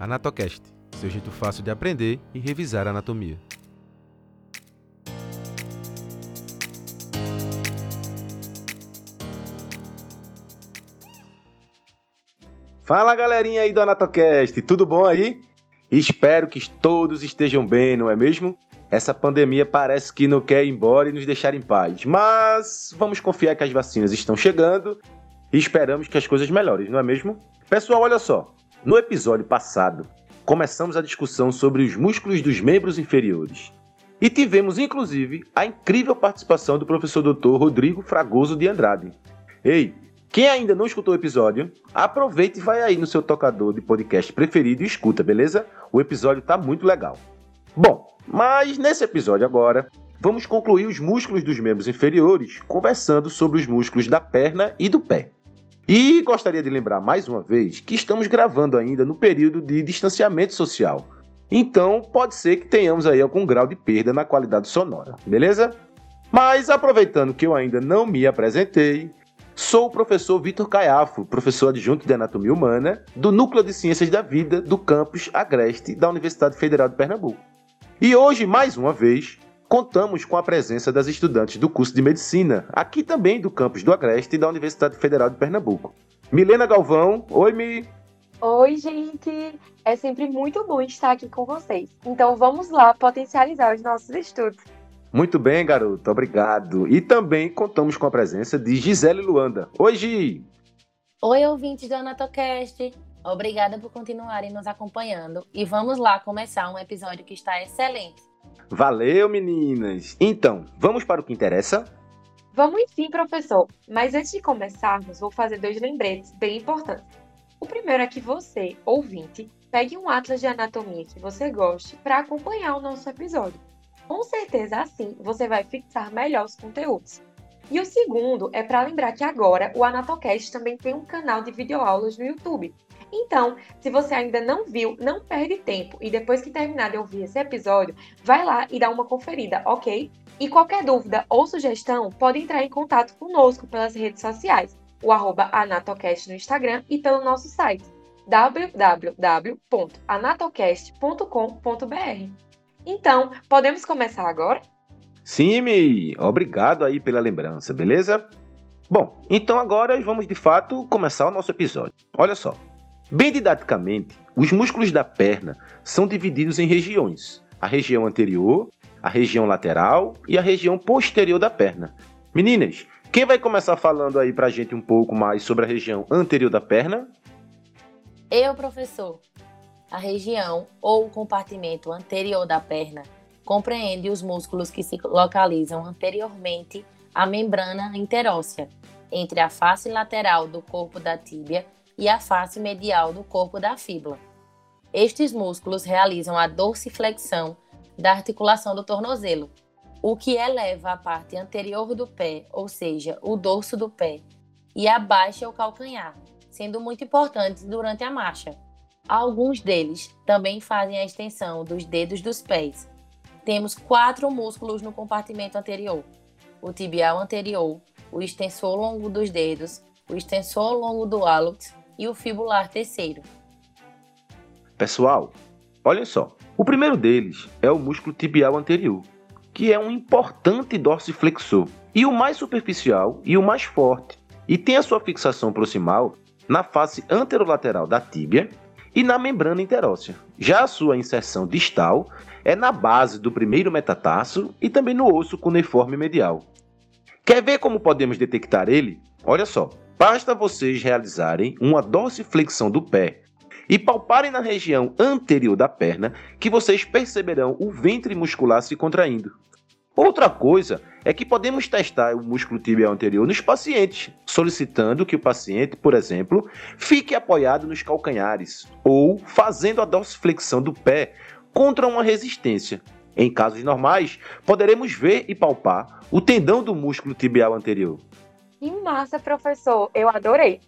Anatocast, seu jeito fácil de aprender e revisar anatomia. Fala galerinha aí do Anatocast, tudo bom aí? Espero que todos estejam bem, não é mesmo? Essa pandemia parece que não quer ir embora e nos deixar em paz, mas vamos confiar que as vacinas estão chegando e esperamos que as coisas melhorem, não é mesmo? Pessoal, olha só, no episódio passado, começamos a discussão sobre os músculos dos membros inferiores. E tivemos, inclusive, a incrível participação do professor Dr. Rodrigo Fragoso de Andrade. Ei, quem ainda não escutou o episódio, aproveite e vai aí no seu tocador de podcast preferido e escuta, beleza? O episódio tá muito legal. Bom, mas nesse episódio agora, vamos concluir os músculos dos membros inferiores conversando sobre os músculos da perna e do pé. E gostaria de lembrar mais uma vez que estamos gravando ainda no período de distanciamento social. Então, pode ser que tenhamos aí algum grau de perda na qualidade sonora, beleza? Mas aproveitando que eu ainda não me apresentei, sou o professor Vitor Caiafo, professor adjunto de Anatomia Humana do Núcleo de Ciências da Vida do campus Agreste da Universidade Federal de Pernambuco. E hoje, mais uma vez, contamos com a presença das estudantes do curso de Medicina, aqui também do campus do Agreste e da Universidade Federal de Pernambuco. Milena Galvão, oi Mi. Oi, gente! É sempre muito bom estar aqui com vocês. Então vamos lá potencializar os nossos estudos. Muito bem, garoto, obrigado. E também contamos com a presença de Gisele Luanda. Oi, Gi! Oi, ouvintes do Anatocast. Obrigada por continuarem nos acompanhando. E vamos lá começar um episódio que está excelente. Valeu, meninas! Então, vamos para o que interessa? Vamos sim, professor. Mas antes de começarmos, vou fazer dois lembretes bem importantes. O primeiro é que você, ouvinte, pegue um atlas de anatomia que você goste para acompanhar o nosso episódio. Com certeza, assim, você vai fixar melhor os conteúdos. E o segundo é para lembrar que agora o Anatocast também tem um canal de videoaulas no YouTube. Então, se você ainda não viu, não perde tempo e depois que terminar de ouvir esse episódio, vai lá e dá uma conferida, ok? E qualquer dúvida ou sugestão, pode entrar em contato conosco pelas redes sociais, o Anatocast no Instagram e pelo nosso site www.anatocast.com.br. Então, podemos começar agora? Sim, Mi. Obrigado aí pela lembrança, beleza? Bom, então agora vamos de fato começar o nosso episódio. Olha só. Bem didaticamente, os músculos da perna são divididos em regiões: a região anterior, a região lateral e a região posterior da perna. Meninas, quem vai começar falando aí pra gente um pouco mais sobre a região anterior da perna? Eu, professor. A região ou compartimento anterior da perna compreende os músculos que se localizam anteriormente à membrana interóssea, entre a face lateral do corpo da tíbia e a face medial do corpo da fíbula. Estes músculos realizam a dorsiflexão da articulação do tornozelo, o que eleva a parte anterior do pé, ou seja, o dorso do pé, e abaixa o calcanhar, sendo muito importantes durante a marcha. Alguns deles também fazem a extensão dos dedos dos pés. Temos quatro músculos no compartimento anterior: o tibial anterior, o extensor longo dos dedos, o extensor longo do hálux e o fibular terceiro. Pessoal, olhem só. O primeiro deles é o músculo tibial anterior, que é um importante dorsiflexor e o mais superficial e o mais forte, e tem a sua fixação proximal na face anterolateral da tíbia e na membrana interóssea. Já a sua inserção distal é na base do primeiro metatarso e também no osso cuneiforme medial. Quer ver como podemos detectar ele? Olha só. Basta vocês realizarem uma dorsiflexão do pé e palparem na região anterior da perna que vocês perceberão o ventre muscular se contraindo. Outra coisa é que podemos testar o músculo tibial anterior nos pacientes, solicitando que o paciente, por exemplo, fique apoiado nos calcanhares ou fazendo a dorsiflexão do pé contra uma resistência. Em casos normais, poderemos ver e palpar o tendão do músculo tibial anterior. Que massa, professor! Eu adorei!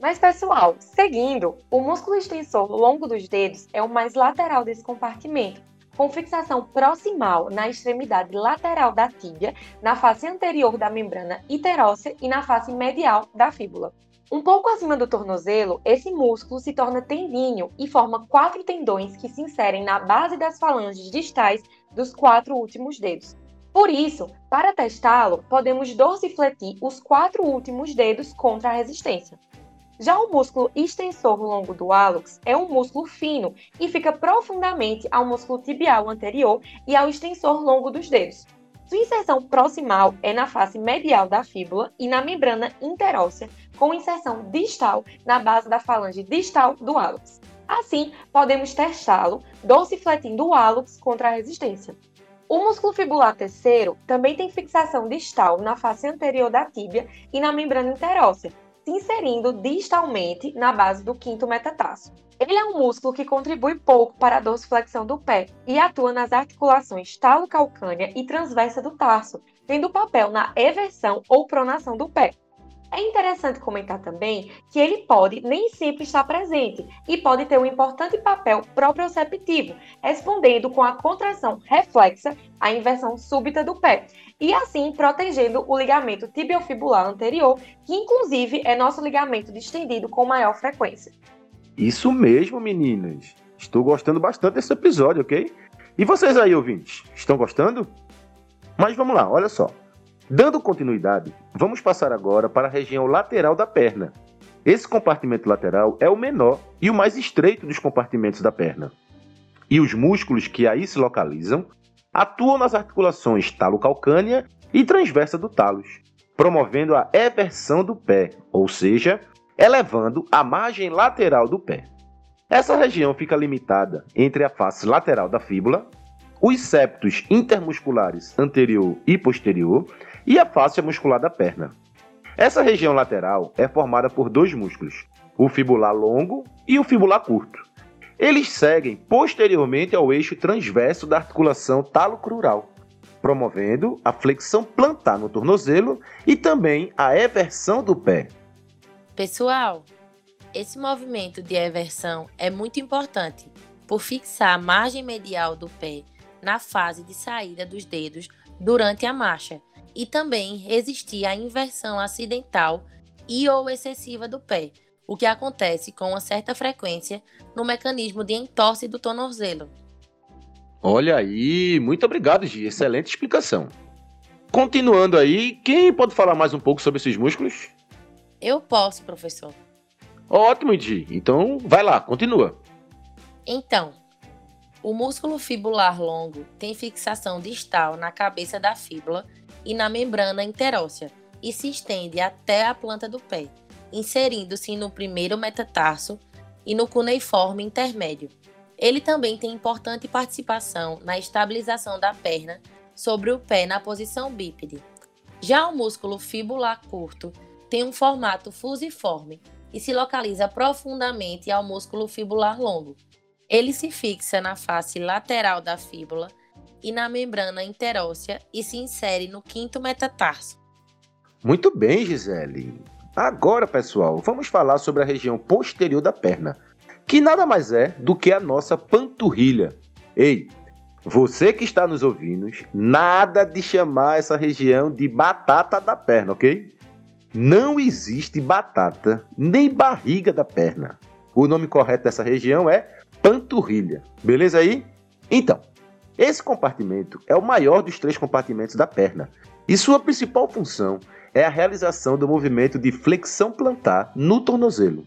Mas, pessoal, seguindo, o músculo extensor longo dos dedos é o mais lateral desse compartimento, com fixação proximal na extremidade lateral da tíbia, na face anterior da membrana interóssea e na face medial da fíbula. Um pouco acima do tornozelo, esse músculo se torna tendíneo e forma quatro tendões que se inserem na base das falanges distais dos quatro últimos dedos. Por isso, para testá-lo, podemos dorsifletir os quatro últimos dedos contra a resistência. Já o músculo extensor longo do hálux é um músculo fino e fica profundamente ao músculo tibial anterior e ao extensor longo dos dedos. Sua inserção proximal é na face medial da fíbula e na membrana interóssea, com inserção distal na base da falange distal do hálux. Assim, podemos testá-lo dorsifletindo o hálux contra a resistência. O músculo fibular terceiro também tem fixação distal na face anterior da tíbia e na membrana interóssea, se inserindo distalmente na base do quinto metatarso. Ele é um músculo que contribui pouco para a dorsiflexão do pé e atua nas articulações talocalcânea e transversa do tarso, tendo papel na eversão ou pronação do pé. É interessante comentar também que ele pode nem sempre estar presente e pode ter um importante papel proprioceptivo, respondendo com a contração reflexa à inversão súbita do pé, e assim protegendo o ligamento tibiofibular anterior, que inclusive é nosso ligamento distendido com maior frequência. Isso mesmo, meninas. Estou gostando bastante desse episódio, ok? E vocês aí, ouvintes, estão gostando? Mas vamos lá, olha só. Dando continuidade, vamos passar agora para a região lateral da perna. Esse compartimento lateral é o menor e o mais estreito dos compartimentos da perna. E os músculos que aí se localizam atuam nas articulações talocalcânea e transversa do talos, promovendo a eversão do pé, ou seja, elevando a margem lateral do pé. Essa região fica limitada entre a face lateral da fíbula, os septos intermusculares anterior e posterior e a face muscular da perna. Essa região lateral é formada por dois músculos, o fibular longo e o fibular curto. Eles seguem posteriormente ao eixo transverso da articulação talocrural, promovendo a flexão plantar no tornozelo e também a eversão do pé, Pessoal, esse movimento de eversão é muito importante por fixar a margem medial do pé na fase de saída dos dedos durante a marcha e também resistir à inversão acidental e ou excessiva do pé, o que acontece com uma certa frequência no mecanismo de entorse do tornozelo. Olha aí, muito obrigado, Gi, excelente explicação. Continuando aí, quem pode falar mais um pouco sobre esses músculos? Eu posso, professor. Ótimo, Di. Então, vai lá, continua. Então, o músculo fibular longo tem fixação distal na cabeça da fíbula e na membrana interóssea e se estende até a planta do pé, inserindo-se no primeiro metatarso e no cuneiforme intermédio. Ele também tem importante participação na estabilização da perna sobre o pé na posição bípede. Já o músculo fibular curto tem um formato fusiforme e se localiza profundamente ao músculo fibular longo. Ele se fixa na face lateral da fíbula e na membrana interóssea e se insere no quinto metatarso. Muito bem, Gisele. Agora, pessoal, vamos falar sobre a região posterior da perna, que nada mais é do que a nossa panturrilha. Ei, você que está nos ouvindo, nada de chamar essa região de batata da perna, ok? Não existe batata nem barriga da perna. O nome correto dessa região é panturrilha. Beleza aí? Então, esse compartimento é o maior dos três compartimentos da perna e sua principal função é a realização do movimento de flexão plantar no tornozelo.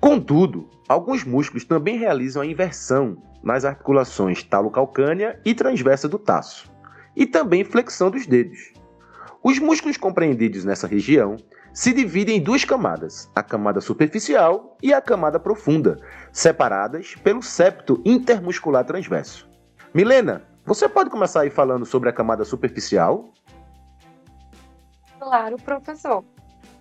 Contudo, alguns músculos também realizam a inversão nas articulações talocalcânea e transversa do taço, e também flexão dos dedos. Os músculos compreendidos nessa região se dividem em duas camadas, a camada superficial e a camada profunda, separadas pelo septo intermuscular transverso. Milena, você pode começar aí falando sobre a camada superficial? Claro, professor.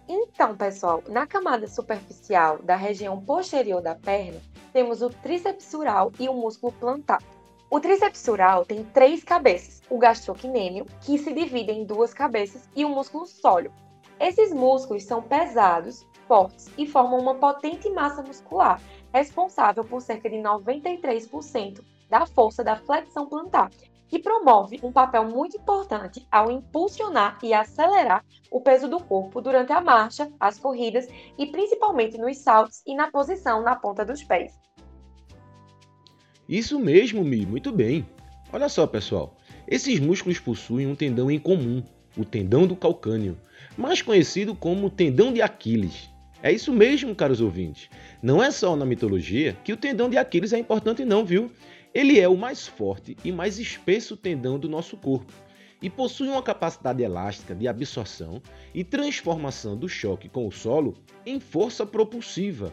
Então, pessoal, na camada superficial da região posterior da perna, temos o tríceps sural e o músculo plantar. O tríceps sural tem três cabeças, o gastrocnêmio, que se divide em duas cabeças, e o músculo sóleo, esses músculos são pesados, fortes e formam uma potente massa muscular, responsável por cerca de 93% da força da flexão plantar que promove um papel muito importante ao impulsionar e acelerar o peso do corpo durante a marcha, as corridas e principalmente nos saltos e na posição na ponta dos pés. Isso mesmo, Mi, muito bem. Olha só, pessoal. Esses músculos possuem um tendão em comum, o tendão do calcâneo, mais conhecido como tendão de Aquiles. É isso mesmo, caros ouvintes. Não é só na mitologia que o tendão de Aquiles é importante, não, viu? Ele é o mais forte e mais espesso tendão do nosso corpo e possui uma capacidade elástica de absorção e transformação do choque com o solo em força propulsiva.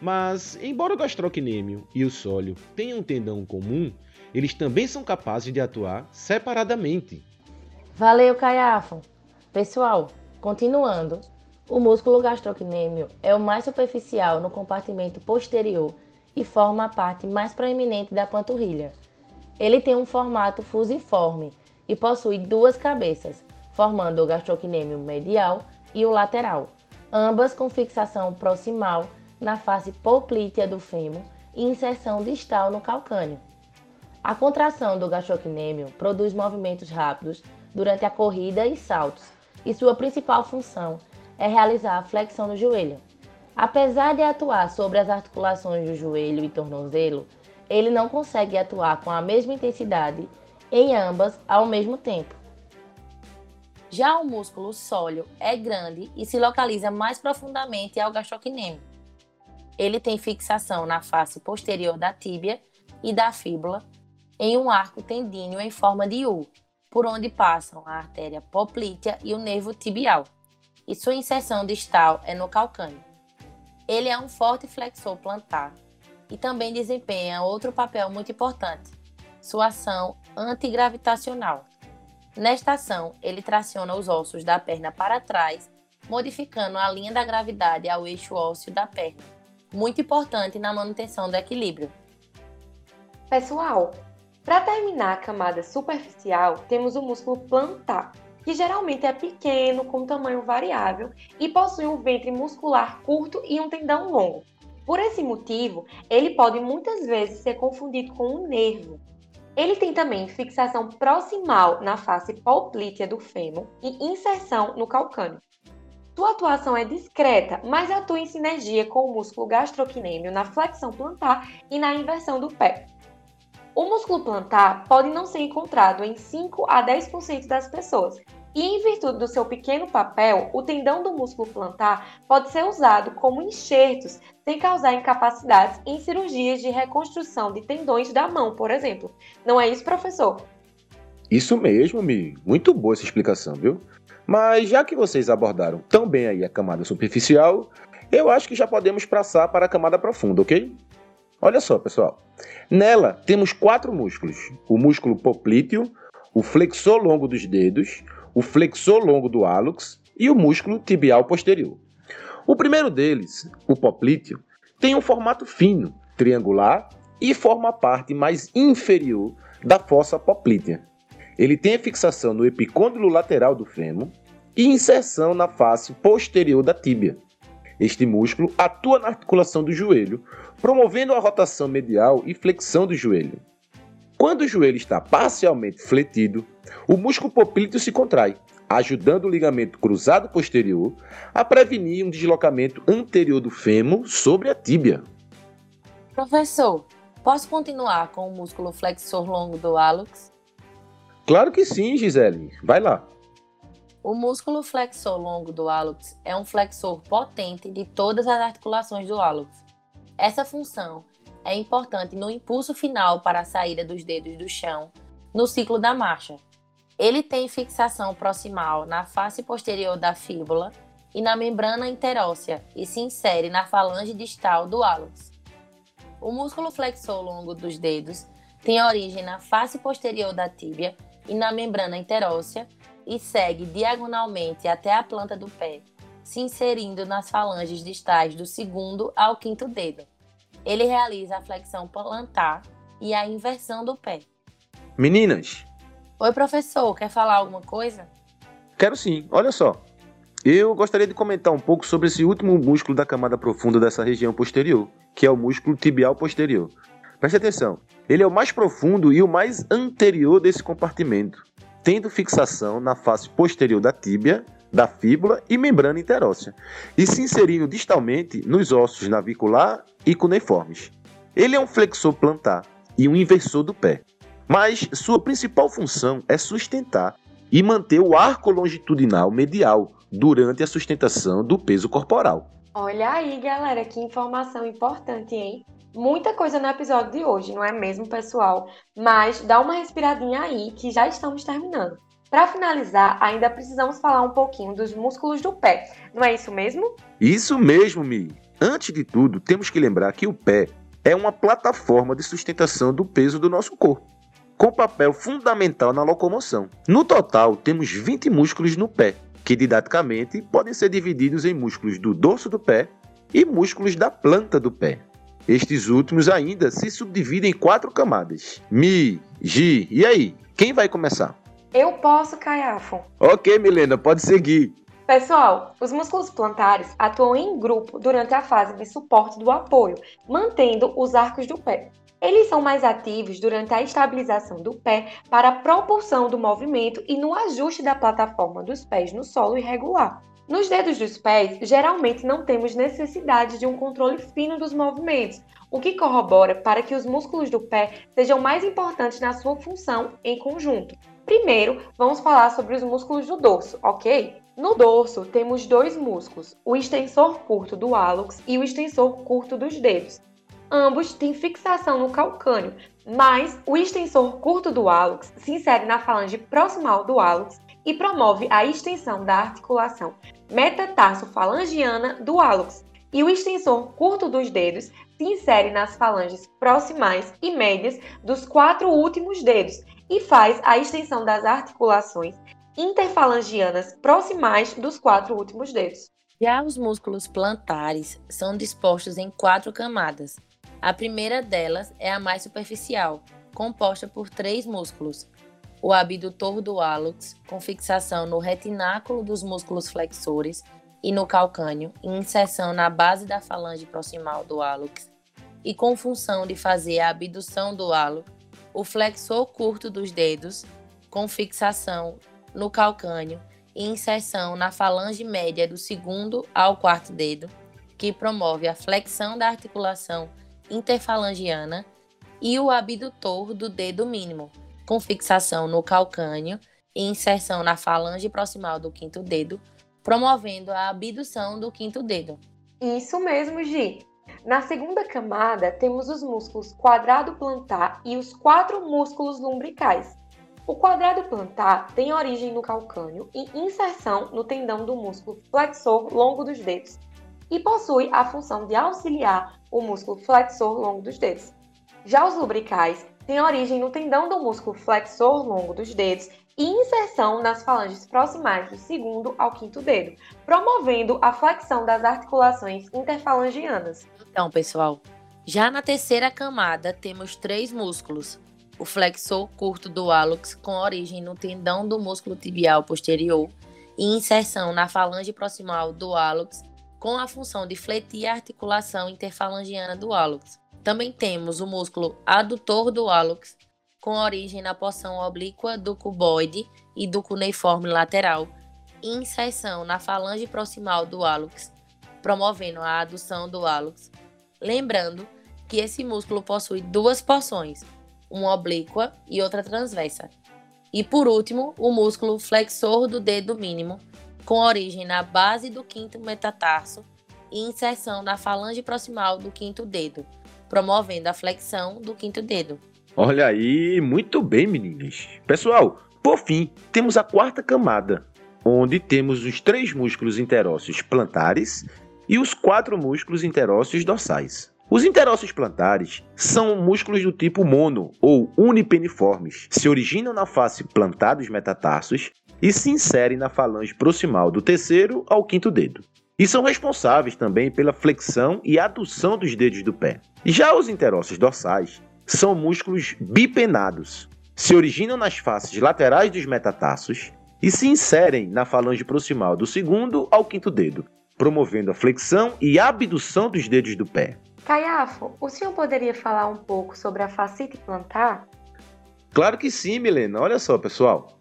Mas, embora o gastrocnêmio e o sólio tenham um tendão comum, eles também são capazes de atuar separadamente. Valeu, Caiafo! Pessoal, continuando, o músculo gastrocnêmio é o mais superficial no compartimento posterior e forma a parte mais proeminente da panturrilha. Ele tem um formato fusiforme e possui duas cabeças, formando o gastrocnêmio medial e o lateral, ambas com fixação proximal na face poplítea do fêmur e inserção distal no calcâneo. A contração do gastrocnêmio produz movimentos rápidos durante a corrida e saltos, e sua principal função é realizar a flexão do joelho. Apesar de atuar sobre as articulações do joelho e tornozelo, ele não consegue atuar com a mesma intensidade em ambas ao mesmo tempo. Já o músculo sóleo é grande e se localiza mais profundamente ao gastrocnêmio. Ele tem fixação na face posterior da tíbia e da fíbula em um arco tendíneo em forma de U, por onde passam a artéria poplítea e o nervo tibial. E sua inserção distal é no calcâneo. Ele é um forte flexor plantar e também desempenha outro papel muito importante, sua ação antigravitacional. Nesta ação, ele traciona os ossos da perna para trás, modificando a linha da gravidade ao eixo ósseo da perna, muito importante na manutenção do equilíbrio. Pessoal, para terminar a camada superficial, temos o músculo plantar, que geralmente é pequeno, com tamanho variável e possui um ventre muscular curto e um tendão longo. Por esse motivo, ele pode muitas vezes ser confundido com um nervo. Ele tem também fixação proximal na face poplítea do fêmur e inserção no calcâneo. Sua atuação é discreta, mas atua em sinergia com o músculo gastrocnêmio na flexão plantar e na inversão do pé. O músculo plantar pode não ser encontrado em 5 a 10% das pessoas, e em virtude do seu pequeno papel, o tendão do músculo plantar pode ser usado como enxertos sem causar incapacidades em cirurgias de reconstrução de tendões da mão, por exemplo. Não é isso, professor? Isso mesmo, Mi. Muito boa essa explicação, viu? Mas já que vocês abordaram tão bem aí a camada superficial, eu acho que já podemos passar para a camada profunda, ok? Olha só, pessoal. Nela temos quatro músculos: o músculo poplíteo, o flexor longo dos dedos, o flexor longo do hálux e o músculo tibial posterior. O primeiro deles, o poplíteo, tem um formato fino, triangular e forma a parte mais inferior da fossa poplítea. Ele tem fixação no epicôndilo lateral do fêmur e inserção na face posterior da tíbia. Este músculo atua na articulação do joelho, promovendo a rotação medial e flexão do joelho. Quando o joelho está parcialmente fletido, o músculo poplíteo se contrai, ajudando o ligamento cruzado posterior a prevenir um deslocamento anterior do fêmur sobre a tíbia. Professor, posso continuar com o músculo flexor longo do hálux? Claro que sim, Gisele. Vai lá. O músculo flexor longo do hálux é um flexor potente de todas as articulações do hálux. Essa função é importante no impulso final para a saída dos dedos do chão no ciclo da marcha. Ele tem fixação proximal na face posterior da fíbula e na membrana interóssea e se insere na falange distal do hálux. O músculo flexor longo dos dedos tem origem na face posterior da tíbia e na membrana interóssea e segue diagonalmente até a planta do pé, se inserindo nas falanges distais do segundo ao quinto dedo. Ele realiza a flexão plantar e a inversão do pé. Meninas! Oi, professor, quer falar alguma coisa? Quero sim, olha só. Eu gostaria de comentar um pouco sobre esse último músculo da camada profunda dessa região posterior, que é o músculo tibial posterior. Preste atenção. Ele é o mais profundo e o mais anterior desse compartimento, tendo fixação na face posterior da tíbia, da fíbula e membrana interóssea, e se inserindo distalmente nos ossos navicular e cuneiformes. Ele é um flexor plantar e um inversor do pé, mas sua principal função é sustentar e manter o arco longitudinal medial durante a sustentação do peso corporal. Olha aí, galera, que informação importante, hein? Muita coisa no episódio de hoje, não é mesmo, pessoal? Mas dá uma respiradinha aí que já estamos terminando. Para finalizar, ainda precisamos falar um pouquinho dos músculos do pé, não é isso mesmo? Isso mesmo, Mi. Antes de tudo, temos que lembrar que o pé é uma plataforma de sustentação do peso do nosso corpo, com papel fundamental na locomoção. No total, temos 20 músculos no pé, que didaticamente podem ser divididos em músculos do dorso do pé e músculos da planta do pé. Estes últimos ainda se subdividem em quatro camadas: Mi, Gi. E aí, quem vai começar? Eu posso, Caiafo. Ok, Milena, pode seguir. Pessoal, os músculos plantares atuam em grupo durante a fase de suporte do apoio, mantendo os arcos do pé. Eles são mais ativos durante a estabilização do pé para a propulsão do movimento e no ajuste da plataforma dos pés no solo irregular. Nos dedos dos pés, geralmente não temos necessidade de um controle fino dos movimentos, o que corrobora para que os músculos do pé sejam mais importantes na sua função em conjunto. Primeiro, vamos falar sobre os músculos do dorso, ok? No dorso, temos dois músculos, o extensor curto do hálux e o extensor curto dos dedos. Ambos têm fixação no calcâneo, mas o extensor curto do hálux se insere na falange proximal do hálux e promove a extensão da articulação metatarsofalangiana do hálux, e o extensor curto dos dedos se insere nas falanges proximais e médias dos quatro últimos dedos e faz a extensão das articulações interfalangianas proximais dos quatro últimos dedos. Já os músculos plantares são dispostos em quatro camadas. A primeira delas é a mais superficial, composta por três músculos: o abdutor do hálux, com fixação no retináculo dos músculos flexores e no calcâneo, e inserção na base da falange proximal do hálux, e com função de fazer a abdução do hálux, o flexor curto dos dedos, com fixação no calcâneo e inserção na falange média do segundo ao quarto dedo, que promove a flexão da articulação interfalangiana, e o abdutor do dedo mínimo, com fixação no calcâneo e inserção na falange proximal do quinto dedo, promovendo a abdução do quinto dedo. Isso mesmo, Gi. Na segunda camada, temos os músculos quadrado plantar e os quatro músculos lumbricais. O quadrado plantar tem origem no calcâneo e inserção no tendão do músculo flexor longo dos dedos e possui a função de auxiliar o músculo flexor longo dos dedos. Já os lubricais tem origem no tendão do músculo flexor longo dos dedos e inserção nas falanges proximais do segundo ao quinto dedo, promovendo a flexão das articulações interfalangianas. Então, pessoal, já na terceira camada temos três músculos. O flexor curto do hálux, com origem no tendão do músculo tibial posterior, e inserção na falange proximal do hálux, com a função de fletir a articulação interfalangiana do hálux. Também temos o músculo adutor do hálux, com origem na porção oblíqua do cuboide e do cuneiforme lateral, e inserção na falange proximal do hálux, promovendo a adução do hálux. Lembrando que esse músculo possui duas porções, uma oblíqua e outra transversa. E por último, o músculo flexor do dedo mínimo, com origem na base do quinto metatarso e inserção na falange proximal do quinto dedo promovendo a flexão do quinto dedo. Olha aí, muito bem, meninas. Pessoal, por fim, temos a quarta camada, onde temos os três músculos interósseos plantares e os quatro músculos interósseos dorsais. Os interósseos plantares são músculos do tipo mono ou unipeniformes. Se originam na face plantar dos metatarsos e se inserem na falange proximal do terceiro ao quinto dedo. E são responsáveis também pela flexão e adução dos dedos do pé. Já os interósseos dorsais são músculos bipenados. Se originam nas faces laterais dos metatarsos e se inserem na falange proximal do segundo ao quinto dedo, promovendo a flexão e abdução dos dedos do pé. Caiafo, o senhor poderia falar um pouco sobre a fascite plantar? Claro que sim, Milena. Olha só, pessoal.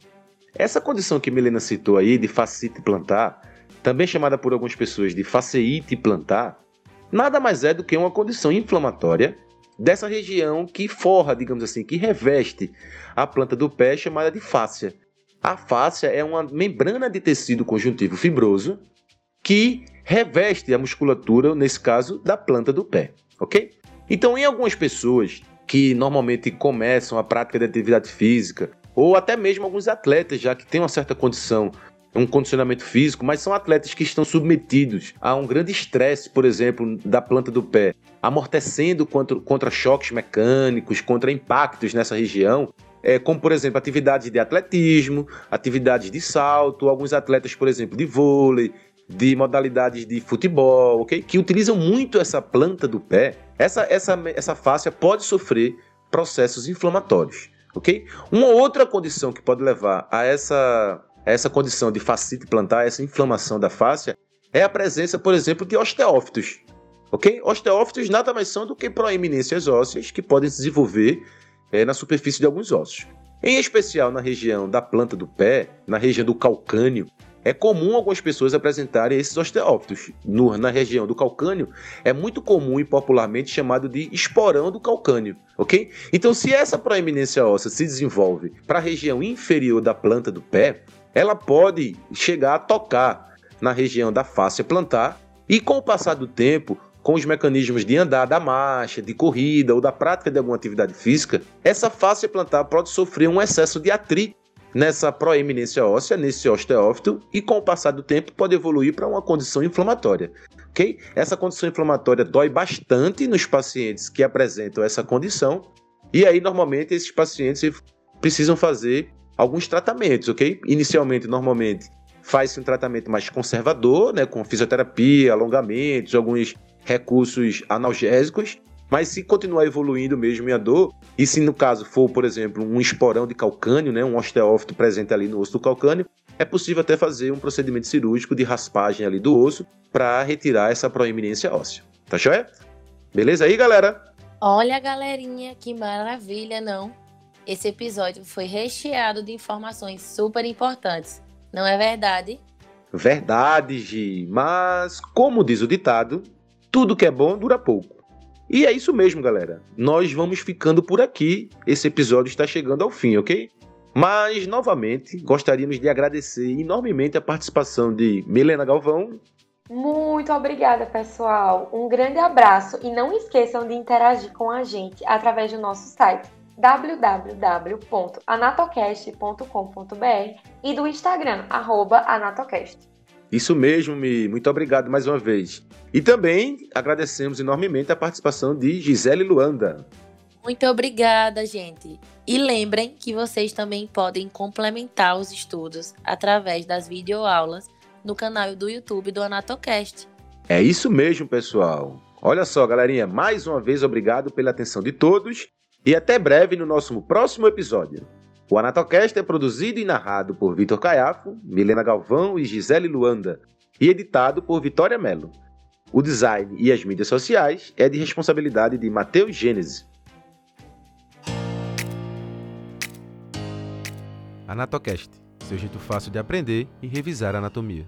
Essa condição que Milena citou aí de fascite plantar, também chamada por algumas pessoas de faceite plantar, nada mais é do que uma condição inflamatória dessa região que forra, digamos assim, que reveste a planta do pé, chamada de fáscia. A fáscia é uma membrana de tecido conjuntivo fibroso que reveste a musculatura, nesse caso, da planta do pé, ok? Então, em algumas pessoas que normalmente começam a prática de atividade física, ou até mesmo alguns atletas já que têm uma certa condição um condicionamento físico, mas são atletas que estão submetidos a um grande estresse, por exemplo, da planta do pé, amortecendo contra, contra choques mecânicos, contra impactos nessa região, é, como por exemplo atividades de atletismo, atividades de salto, alguns atletas, por exemplo, de vôlei, de modalidades de futebol, ok? Que utilizam muito essa planta do pé, essa, essa, essa fáscia pode sofrer processos inflamatórios, ok? Uma outra condição que pode levar a essa, essa condição de fascite plantar, essa inflamação da fáscia, é a presença, por exemplo, de osteófitos, ok? Osteófitos nada mais são do que proeminências ósseas que podem se desenvolver é, na superfície de alguns ossos. Em especial na região da planta do pé, na região do calcânio, é comum algumas pessoas apresentarem esses osteófitos. No, na região do calcânio, é muito comum e popularmente chamado de esporão do calcânio, ok? Então, se essa proeminência óssea se desenvolve para a região inferior da planta do pé, ela pode chegar a tocar na região da face plantar e, com o passar do tempo, com os mecanismos de andar da marcha, de corrida ou da prática de alguma atividade física, essa face plantar pode sofrer um excesso de atrito nessa proeminência óssea, nesse osteófito, e com o passar do tempo pode evoluir para uma condição inflamatória. ok? Essa condição inflamatória dói bastante nos pacientes que apresentam essa condição, e aí normalmente esses pacientes precisam fazer alguns tratamentos, ok? Inicialmente, normalmente, faz-se um tratamento mais conservador, né, com fisioterapia, alongamentos, alguns recursos analgésicos, mas se continuar evoluindo mesmo a dor, e se no caso for, por exemplo, um esporão de calcânio, né, um osteófito presente ali no osso do calcânio, é possível até fazer um procedimento cirúrgico de raspagem ali do osso para retirar essa proeminência óssea. Tá joia? Beleza aí, galera? Olha, galerinha, que maravilha, não? Esse episódio foi recheado de informações super importantes, não é verdade? Verdade, Gi. Mas, como diz o ditado, tudo que é bom dura pouco. E é isso mesmo, galera. Nós vamos ficando por aqui. Esse episódio está chegando ao fim, ok? Mas, novamente, gostaríamos de agradecer enormemente a participação de Milena Galvão. Muito obrigada, pessoal. Um grande abraço e não esqueçam de interagir com a gente através do nosso site www.anatocast.com.br e do Instagram, anatocast. Isso mesmo, Mi. Muito obrigado mais uma vez. E também agradecemos enormemente a participação de Gisele Luanda. Muito obrigada, gente. E lembrem que vocês também podem complementar os estudos através das videoaulas no canal do YouTube do Anatocast. É isso mesmo, pessoal. Olha só, galerinha, mais uma vez obrigado pela atenção de todos e até breve no nosso próximo episódio. O Anatocast é produzido e narrado por Vitor Caiafo, Milena Galvão e Gisele Luanda, e editado por Vitória Mello. O design e as mídias sociais é de responsabilidade de Matheus Gênesis. Anatocast, seu jeito fácil de aprender e revisar anatomia.